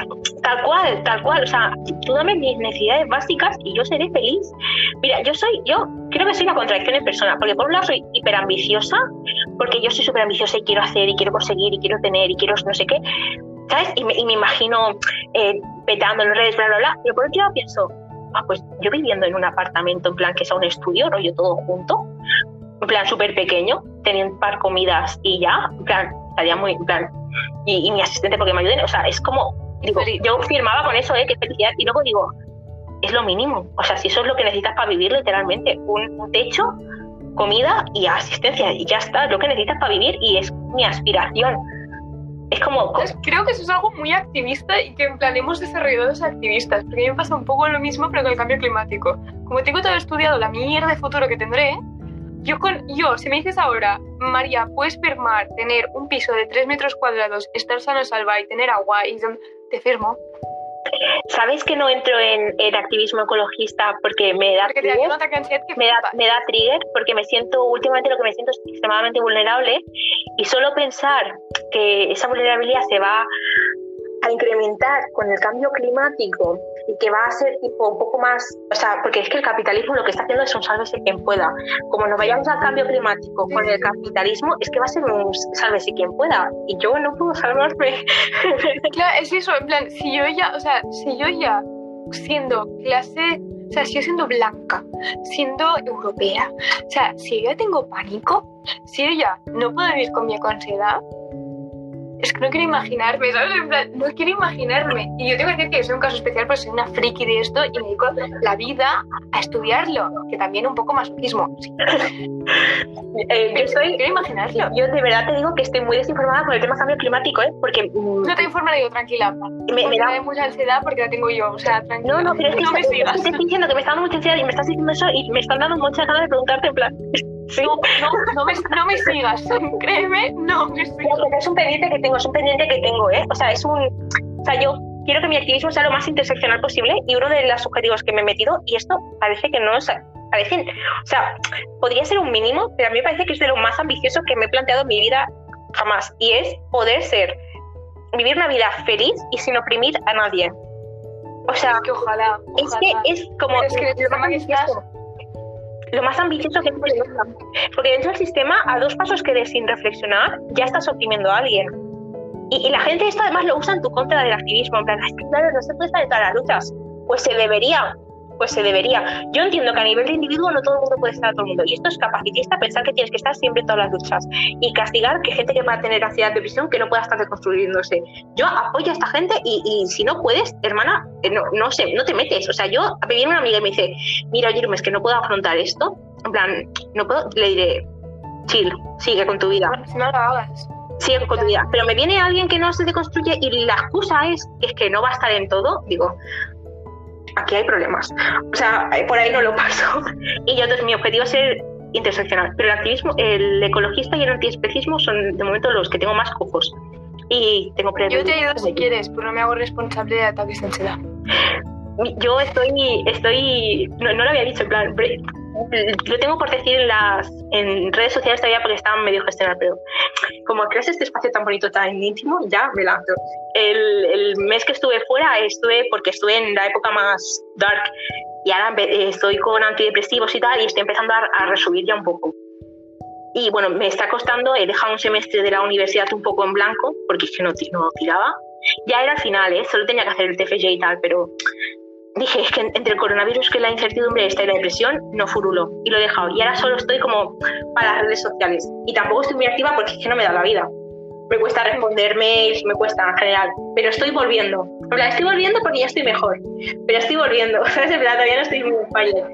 Tal cual, tal cual. O sea, tú dame mis necesidades básicas y yo seré feliz. Mira, yo soy, yo creo que soy una contradicción en persona. Porque por un lado soy hiperambiciosa, porque yo soy súper ambiciosa y quiero hacer y quiero conseguir y quiero tener y quiero no sé qué ¿sabes? Y me, y me imagino eh, petando en redes, bla, bla, bla. Pero por otro lado pienso, ah, pues yo viviendo en un apartamento, en plan que sea un estudio, rollo todo junto, en plan súper pequeño, teniendo un par comidas y ya, en plan, estaría muy, en plan, y, mi asistente porque me ayuden, o sea, es como, digo, yo firmaba con eso, ¿eh? Qué felicidad, y luego digo, es lo mínimo, o sea, si eso es lo que necesitas para vivir literalmente, un, un techo, comida y asistencia, y ya está, es lo que necesitas para vivir y es mi aspiración es como... Creo que eso es algo muy activista y que en plan hemos desarrollado los activistas, porque a mí me pasa un poco lo mismo pero con el cambio climático. Como tengo todo estudiado la mierda de futuro que tendré, yo, con, yo si me dices ahora, María, puedes firmar tener un piso de 3 metros cuadrados, estar sano salva y tener agua, y te firmo. ¿Sabéis que no entro en, el activismo ecologista porque me da, trigger, me, da, me da trigger porque me siento, últimamente lo que me siento es extremadamente vulnerable y solo pensar que esa vulnerabilidad se va a incrementar con el cambio climático y que va a ser tipo un poco más, o sea, porque es que el capitalismo lo que está haciendo es un sálvese quien pueda. Como nos vayamos al cambio climático con el capitalismo, es que va a ser un sálvese quien pueda y yo no puedo salvarme. *laughs* Claro, es eso, en plan, si yo ya, o sea, si yo ya siendo clase o sea, si yo siendo blanca, siendo europea, o sea, si yo ya tengo pánico, si yo ya no puedo vivir con mi ansiedad, es que no quiero imaginarme, ¿sabes? En plan, no quiero imaginarme. Y yo tengo que decir que soy un caso especial porque soy una friki de esto y me dedico la vida a estudiarlo, que también un poco masoquismo. Sí. *laughs* eh, yo soy, quiero imaginarlo. Yo de verdad te digo que estoy muy desinformada con el tema cambio climático, ¿eh? Porque... Mm, no te informa, digo, tranquila. Me, me da mucha ansiedad porque la tengo yo, o sea, tranquila. No, no, pero es que no me sigas. Te estoy diciendo que me está dando mucha ansiedad y me estás diciendo eso y me están dando muchas ganas de preguntarte en plan... No, no, no, me, no me sigas, *laughs* créeme, no me sigas. es un pendiente que tengo, es un pendiente que tengo, ¿eh? O sea, es un... O sea, yo quiero que mi activismo sea lo más interseccional posible y uno de los objetivos que me he metido, y esto parece que no es... Parece, o sea, podría ser un mínimo, pero a mí me parece que es de lo más ambicioso que me he planteado en mi vida jamás, y es poder ser, vivir una vida feliz y sin oprimir a nadie. O sea, es que ojalá, es que es como es que lo más ambicioso que puede Porque dentro del sistema, a dos pasos que des sin reflexionar, ya estás oprimiendo a alguien. Y, la gente esto además lo usa en tu contra del activismo, en plan, claro, no se puede estar en todas las luchas. Pues se debería, pues se debería. Yo entiendo que a nivel de individuo no todo el mundo puede estar a todo el mundo. Y esto es capacitista pensar que tienes que estar siempre en todas las luchas. Y castigar que gente que va a tener ansiedad de prisión que no pueda estar reconstruyéndose. Yo apoyo a esta gente y, si no puedes, hermana, eh, no, no sé, no te metes. O sea, yo a viene una amiga y me dice, mira, oye, es que no puedo afrontar esto. En plan, no puedo, le diré, chill, sigue con tu vida. No lo hagas sigue con tu vida. Pero me viene alguien que no se deconstruye y la excusa es que es que no va a estar en todo. Digo, aquí hay problemas. O sea, por ahí no lo paso. *laughs* Y yo, entonces, mi objetivo es ser interseccional. Pero el activismo, el ecologista y el antiespecismo son de momento los que tengo más ojos. Y tengo Yo te ayudo si quieres, pero no me hago responsable de ataques de ansiedad. Yo estoy, estoy, no, no lo había dicho, en plan, lo tengo por decir en las en redes sociales todavía porque estaban medio gestionadas, pero como creas este espacio tan bonito, tan íntimo, ya me lanzo. El, el, mes que estuve fuera estuve porque estuve en la época más dark y ahora estoy con antidepresivos y tal y estoy empezando a, a resubir ya un poco. Y bueno, me está costando, he dejado un semestre de la universidad un poco en blanco porque es que no, no tiraba. Ya era final, ¿eh? solo tenía que hacer el TFG y tal, pero dije, es que entre el coronavirus, que la incertidumbre esta y la depresión, no furulo. Y lo he dejado. Y ahora solo estoy como para las redes sociales. Y tampoco estoy muy activa porque es que no me da la vida. Me cuesta responder mails, me cuesta en general. Pero estoy volviendo. O sea, estoy volviendo porque ya estoy mejor. Pero estoy volviendo. *laughs* En verdad, todavía no estoy muy fire.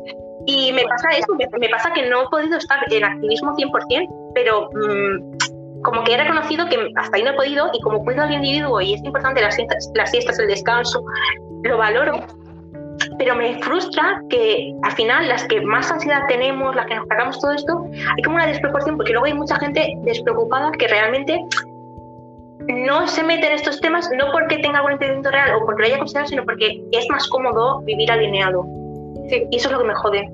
Y me pasa eso, me, pasa que no he podido estar en activismo 100%, pero mmm, como que he reconocido que hasta ahí no he podido y como cuido al individuo y es importante las, las siestas, el descanso, lo valoro pero me frustra que al final las que más ansiedad tenemos, las que nos cargamos todo esto, hay como una desproporción porque luego hay mucha gente despreocupada que realmente no se mete en estos temas no porque tenga algún impedimento real o porque lo haya considerado, sino porque es más cómodo vivir alineado. Sí. Y eso es lo que me jode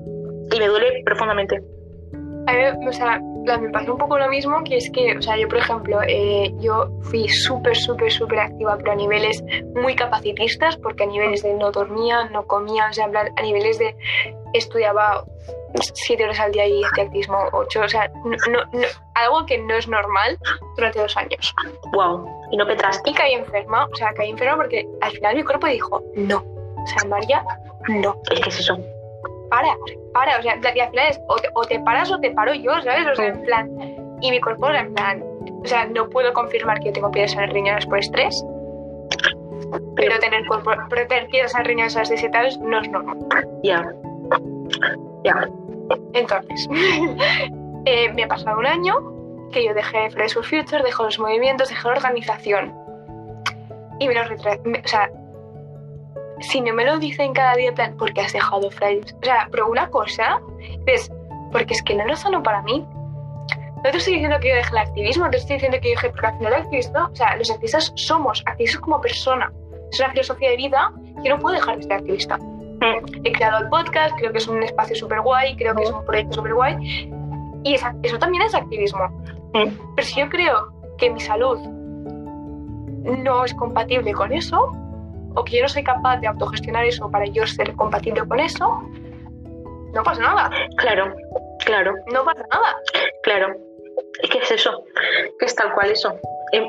y me duele profundamente. A mí, o sea, me pasó un poco lo mismo, que es que, o sea, yo, por ejemplo, eh, yo fui súper, súper, súper activa, pero a niveles muy capacitistas, porque a niveles de no dormía, no comía, o sea, a niveles de estudiaba siete horas al día y hacía activismo ocho, o sea, no, algo que no es normal durante dos años. Wow, y no petraste. Y caí enferma, o sea, caí enferma porque al final mi cuerpo dijo, no, o sea, María, no. Es que es eso para, para, o sea, y al final es o te, paras o te paro yo, ¿sabes? O sea, en plan, y mi cuerpo, en plan, o sea, no puedo confirmar que yo tengo piedras en los riñones por estrés, pero tener, cuerpo, pero tener piedras en los riñones a las 17 años no es normal. Ya, ya. Entonces, *laughs* eh, me ha pasado un año que yo dejé Fridays for Future, dejé los movimientos, dejé la organización. Y me los retrasé, o sea, si no me lo dicen cada día, plan, ¿por qué has dejado Fridays? O sea, pero una cosa es, porque es que no es sano para mí. No te estoy diciendo que yo deje el activismo, te estoy diciendo que yo deje, porque al final el activista, o sea, los activistas somos activistas como persona. Es una filosofía de vida que no puedo dejar de ser activista. Mm. He creado el podcast, creo que es un espacio súper guay, creo que es un proyecto súper guay. Y eso también es activismo. Mm. Pero si yo creo que mi salud no es compatible con eso, o que yo no soy capaz de autogestionar eso para yo ser compatible con eso, no pasa nada. Claro, claro. No pasa nada. Claro. Es que es eso, que es tal cual eso. Eh,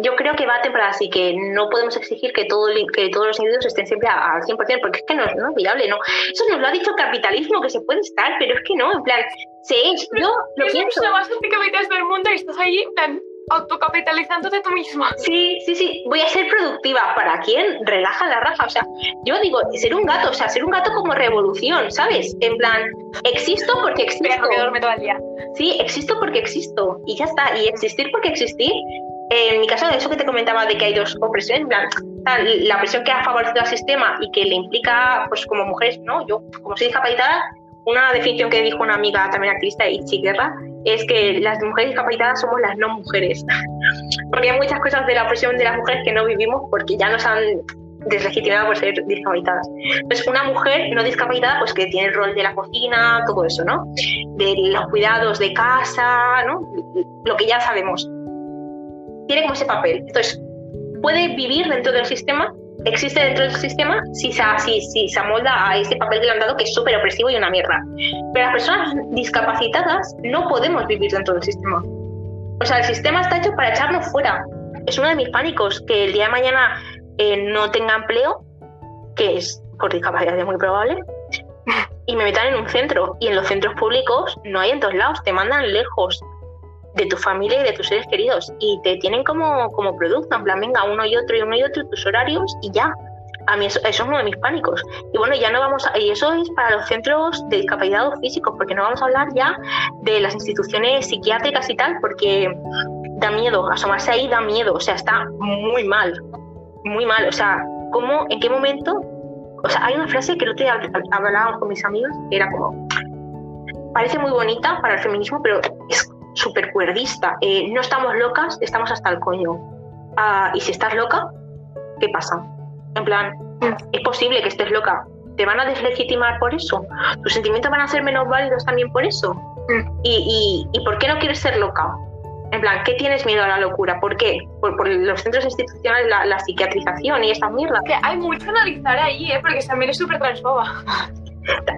yo creo que va a temporada así, que no podemos exigir que, todo, que todos los individuos estén siempre al 100%, porque es que no, no es viable, ¿no? Eso nos lo ha dicho el capitalismo, que se puede estar, pero es que no, en plan, sí, yo lo pienso. Es más anticapitalismo del mundo y estás ahí, en plan, autocapitalizándote tú misma. Sí, sí, sí. Voy a ser productiva. ¿Para quién? Relaja la raja. O sea, yo digo, ser un gato, o sea, ser un gato como revolución, ¿sabes? En plan, existo porque existo. Pero que duerme todo el día. Sí, existo porque existo. Y ya está. Y existir porque existir. En mi caso, de eso que te comentaba de que hay dos opresiones, en plan, la opresión que ha favorecido al sistema y que le implica, pues como mujeres, ¿no? Yo, como soy discapacitada, una definición que dijo una amiga también activista, Ichi Guerra, es que las mujeres discapacitadas somos las no mujeres. *laughs* Porque hay muchas cosas de la opresión de las mujeres que no vivimos porque ya nos han deslegitimado por ser discapacitadas. Entonces, una mujer no discapacitada, pues que tiene el rol de la cocina, todo eso, ¿no? De los cuidados de casa, ¿no? Lo que ya sabemos. Tiene como ese papel. Entonces, puede vivir dentro del sistema existe dentro del sistema si se, si, se amolda a ese papel que le han dado que es súper opresivo y una mierda. Pero las personas discapacitadas no podemos vivir dentro del sistema. O sea, el sistema está hecho para echarnos fuera. Es uno de mis pánicos, que el día de mañana eh, no tenga empleo, que es por discapacidad es muy probable, y me metan en un centro. Y en los centros públicos no hay en todos lados, te mandan lejos de tu familia y de tus seres queridos y te tienen como, como producto, en plan, venga, uno y otro y uno y otro, tus horarios y ya. A mí eso, es uno de mis pánicos. Y bueno, ya no vamos a, y eso es para los centros de discapacidad físicos, porque no vamos a hablar ya de las instituciones psiquiátricas y tal, porque da miedo, asomarse ahí da miedo, o sea, está muy mal, muy mal, o sea, ¿cómo, en qué momento? O sea, hay una frase que el otro día hablábamos con mis amigos, que era como, parece muy bonita para el feminismo, pero es súper cuerdista. Eh, no estamos locas, estamos hasta el coño. Ah, y si estás loca, ¿qué pasa? En plan, es posible que estés loca. ¿Te van a deslegitimar por eso? ¿Tus sentimientos van a ser menos válidos también por eso? ¿Y, y, por qué no quieres ser loca? En plan, ¿qué tienes miedo a la locura? ¿Por qué? Por, los centros institucionales, la, psiquiatrización y esa mierda. Que hay mucho a analizar ahí, ¿eh? porque también es súper transfoba.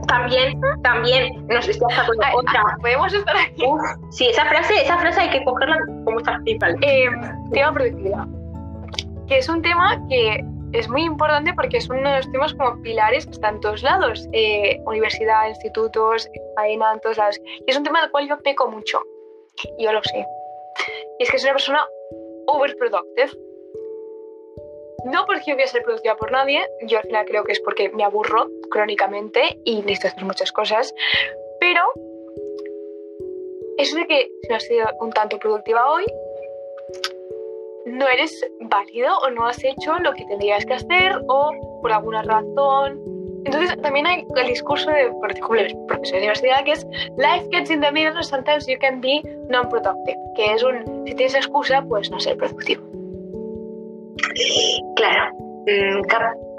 También, también nos está otra. Podemos estar aquí. sí, esa frase, esa frase hay que cogerla como está principal. Eh, tema productividad. Que es un tema que es muy importante porque es uno de los temas como pilares que están en todos lados. Eh, universidad, institutos, faena, en todos lados. Y es un tema del cual yo peco mucho. Yo lo sé. Y es que soy una persona overproductive no porque yo voy a ser productiva por nadie, yo al final creo que es porque me aburro crónicamente y necesito hacer muchas cosas, pero eso de que si no has sido un tanto productiva hoy, no eres válido o no has hecho lo que tendrías que hacer o por alguna razón Entonces también hay el discurso de, por ejemplo, el profesor de universidad que es Life gets in the middle, sometimes you can be non-productive, que es un, si tienes excusa, pues no ser productivo. Claro, mm,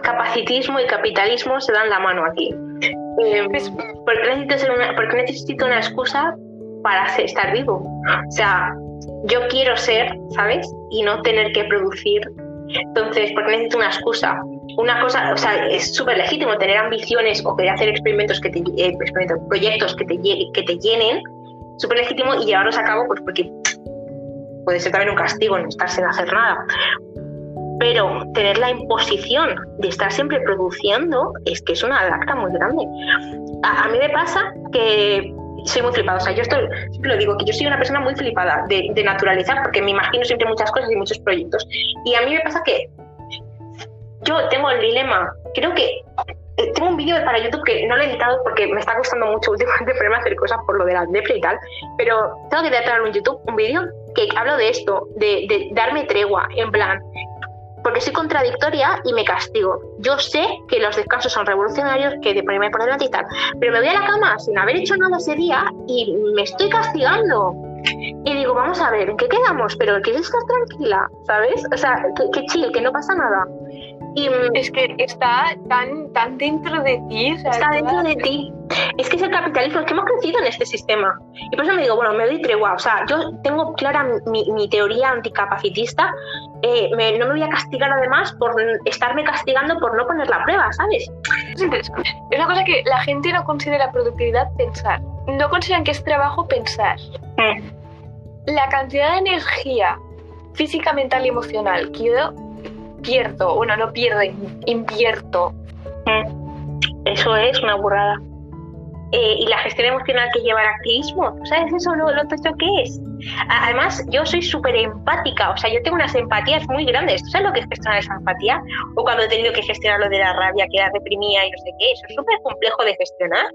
capacitismo y capitalismo se dan la mano aquí. Eh, ¿por, qué necesito una, necesito una excusa para estar vivo? O sea, yo quiero ser, ¿sabes? Y no tener que producir. Entonces, ¿por qué necesito una excusa? Una cosa, o sea, es súper legítimo tener ambiciones o querer hacer experimentos que te, eh, proyectos que te, que te llenen, súper legítimo y llevarlos a cabo, pues porque puede ser también un castigo no estar sin hacer nada pero tener la imposición de estar siempre produciendo es que es una lacta muy grande. A, mí me pasa que soy muy flipada, o sea, yo estoy, siempre lo digo, que yo soy una persona muy flipada de, naturalizar, porque me imagino siempre muchas cosas y muchos proyectos. Y a mí me pasa que yo tengo el dilema, creo que eh, tengo un vídeo para YouTube que no lo he editado porque me está costando mucho *laughs* últimamente ponerme hacer cosas por lo de la depre y tal, pero tengo que editar en YouTube un vídeo que hablo de esto, de, de darme tregua, en plan, porque soy contradictoria y me castigo. Yo sé que los descansos son revolucionarios, que de ponerme por delante y tal, pero me voy a la cama sin haber hecho nada ese día y me estoy castigando. Y digo, vamos a ver, ¿en qué quedamos? Pero que estar tranquila, ¿sabes? O sea, que, chill, que no pasa nada. Y, es que está tan, tan dentro de ti. está dentro de ti. Es que es el capitalismo, es que hemos crecido en este sistema. Y por eso me digo, bueno, me doy tregua. O sea, yo tengo clara mi, mi teoría anticapacitista eh, no me voy a castigar además por estarme castigando por no poner la prueba, ¿sabes? Es interesante. Es una cosa que la gente no considera productividad pensar. No consideran que es trabajo pensar. Mm. La cantidad de energía física, mental y emocional que yo pierdo, bueno, no pierdo, invierto. Mm. Eso es una burrada. Eh, y la gestión emocional que lleva el activismo. sabes eso lo, lo que es? Además, yo soy súper empática, o sea, yo tengo unas empatías muy grandes. ¿Tú sabes lo que es gestionar esa empatía? O cuando he tenido que gestionar lo de la rabia que la y no sé qué, eso es súper complejo de gestionar.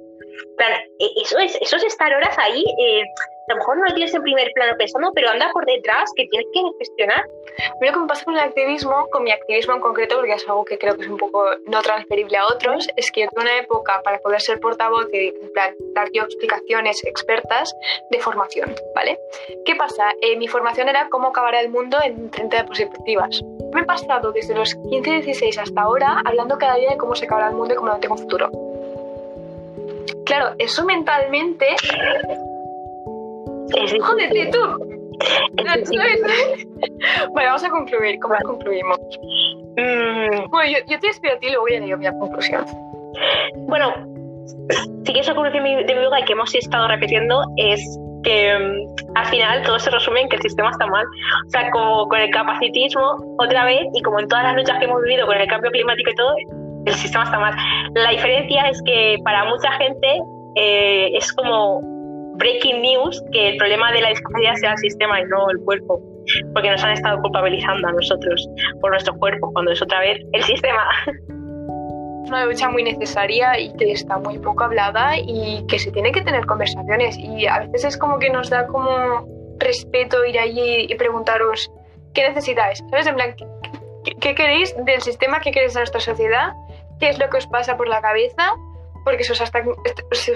E, eso es, eso es estar horas ahí eh, a lo mejor no lo tienes en primer plano pensando, pero anda por detrás que tienes que gestionar. Mira cómo pasa con el activismo, con mi activismo en concreto, porque es algo que creo que es un poco no transferible a otros, es que yo tuve una época para poder ser portavoz y plan, dar yo explicaciones expertas de formación, ¿vale? ¿Qué pasa? Eh, mi formación era cómo acabar el mundo en 30 perspectivas. Me he pasado desde los 15-16 hasta ahora hablando cada día de cómo se acabará el mundo y cómo no tengo futuro. Claro, eso mentalmente ¡Jódete tú! bueno, vamos a concluir. ¿Cómo concluimos? Mm. Bueno, yo, te espero a ti y luego ya digo mi conclusión. Bueno, si quieres la conclusión de mi duda y que hemos estado repitiendo es que mm, al final todo se resume en que el sistema está mal. O sea, como con el capacitismo, otra vez, y como en todas las luchas que hemos vivido con el cambio climático y todo, el sistema está mal. La diferencia es que para mucha gente eh, es como breaking news que el problema de la discapacidad sea el sistema y no el cuerpo, porque nos han estado culpabilizando a nosotros por nuestro cuerpo, cuando es otra vez el sistema. Una lucha muy necesaria y que está muy poco hablada y que se tiene que tener conversaciones y a veces es como que nos da como respeto ir allí y preguntaros qué necesitáis, ¿sabes? En plan, ¿qué, qué queréis del sistema? ¿Qué queréis de nuestra sociedad? ¿Qué es lo que os pasa por la cabeza? porque se os,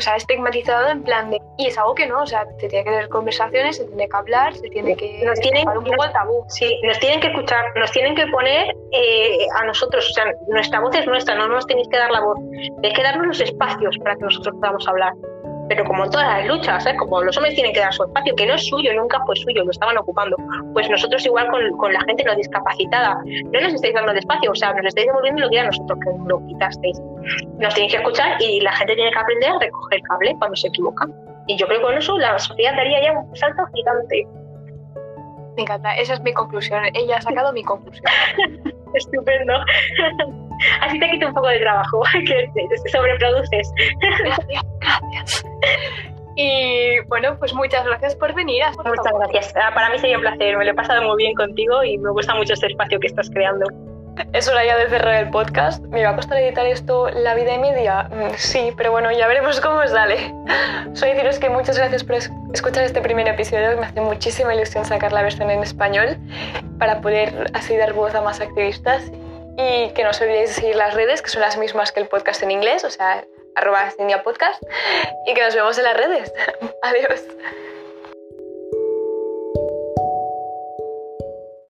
ha, estigmatizado en plan de... Y es algo que no, o sea, se tiene que tener conversaciones, se tiene que hablar, se tiene que... Nos tienen, un poco el tabú. Sí, nos tienen que escuchar, nos tienen que poner eh, a nosotros, o sea, nuestra voz es nuestra, no nos tenéis que dar la voz, tenéis que darnos los espacios para que nosotros podamos hablar pero como en todas las luchas, ¿eh? como los hombres tienen que dar su espacio, que no es suyo, nunca fue suyo, lo estaban ocupando, pues nosotros igual con, con la gente no discapacitada, no nos estáis dando el espacio, o sea, nos estáis devolviendo lo que era nosotros que lo quitasteis. Nos tenéis que escuchar y la gente tiene que aprender a recoger cable cuando se equivoca. Y yo creo que con eso la sociedad daría ya un salto gigante. Me encanta, esa es mi conclusión. Ella ha sacado mi conclusión. *laughs* Estupendo. Así te quito un poco de trabajo, *laughs* que sobreproduces. Gracias, gracias. Y bueno, pues muchas gracias por venir. Muchas gracias. Ah, para mí sería un placer. Me lo he pasado muy bien contigo y me gusta mucho este espacio que estás creando. Es hora ya de cerrar el podcast. ¿Me va a costar editar esto la vida y media? Mm, sí, pero bueno, ya veremos cómo sale. Soy deciros que muchas gracias por escuchar este primer episodio. Me hace muchísima ilusión sacar la versión en español para poder así dar voz a más activistas y que no os olvidéis de seguir las redes, que son las mismas que el podcast en inglés, o sea, arroba Podcast, y que nos vemos en las redes. *laughs* Adiós.